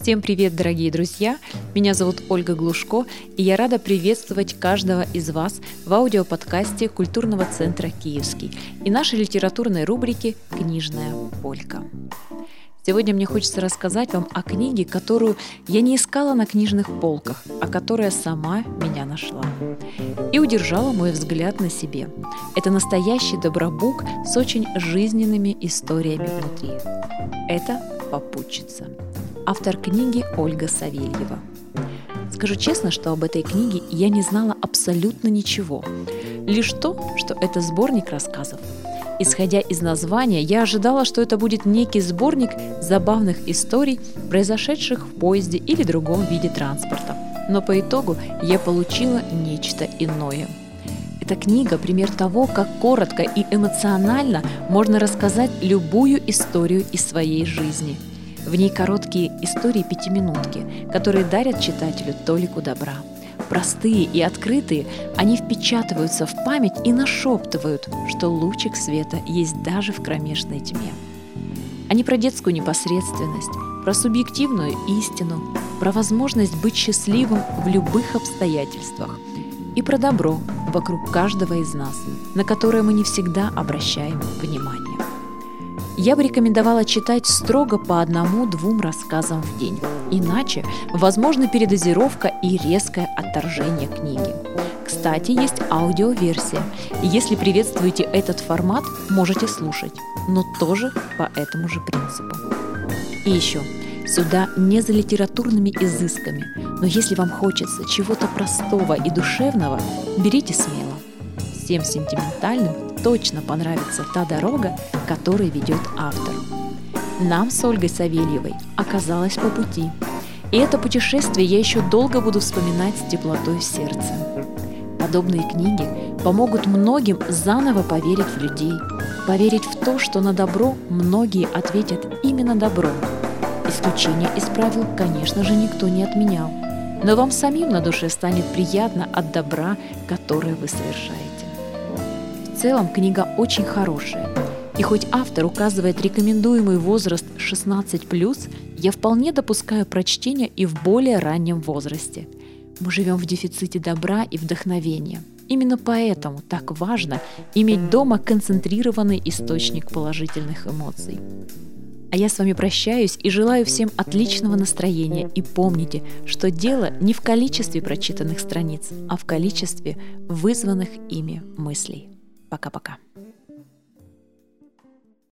Всем привет, дорогие друзья! Меня зовут Ольга Глушко, и я рада приветствовать каждого из вас в аудиоподкасте Культурного центра «Киевский» и нашей литературной рубрики «Книжная полька». Сегодня мне хочется рассказать вам о книге, которую я не искала на книжных полках, а которая сама меня нашла. И удержала мой взгляд на себе. Это настоящий добробук с очень жизненными историями внутри. Это «Попутчица» автор книги Ольга Савельева. Скажу честно, что об этой книге я не знала абсолютно ничего. Лишь то, что это сборник рассказов. Исходя из названия, я ожидала, что это будет некий сборник забавных историй, произошедших в поезде или другом виде транспорта. Но по итогу я получила нечто иное. Эта книга – пример того, как коротко и эмоционально можно рассказать любую историю из своей жизни – в ней короткие истории-пятиминутки, которые дарят читателю толику добра. Простые и открытые, они впечатываются в память и нашептывают, что лучик света есть даже в кромешной тьме. Они про детскую непосредственность, про субъективную истину, про возможность быть счастливым в любых обстоятельствах и про добро вокруг каждого из нас, на которое мы не всегда обращаем внимание я бы рекомендовала читать строго по одному-двум рассказам в день. Иначе возможна передозировка и резкое отторжение книги. Кстати, есть аудиоверсия. Если приветствуете этот формат, можете слушать, но тоже по этому же принципу. И еще, сюда не за литературными изысками, но если вам хочется чего-то простого и душевного, берите смело. Всем сентиментальным точно понравится та дорога, которой ведет автор. Нам с Ольгой Савельевой оказалось по пути. И это путешествие я еще долго буду вспоминать с теплотой в сердце. Подобные книги помогут многим заново поверить в людей, поверить в то, что на добро многие ответят именно добром. Исключения из правил, конечно же, никто не отменял. Но вам самим на душе станет приятно от добра, которое вы совершаете целом книга очень хорошая. И хоть автор указывает рекомендуемый возраст 16+, я вполне допускаю прочтение и в более раннем возрасте. Мы живем в дефиците добра и вдохновения. Именно поэтому так важно иметь дома концентрированный источник положительных эмоций. А я с вами прощаюсь и желаю всем отличного настроения. И помните, что дело не в количестве прочитанных страниц, а в количестве вызванных ими мыслей. Пока-пока.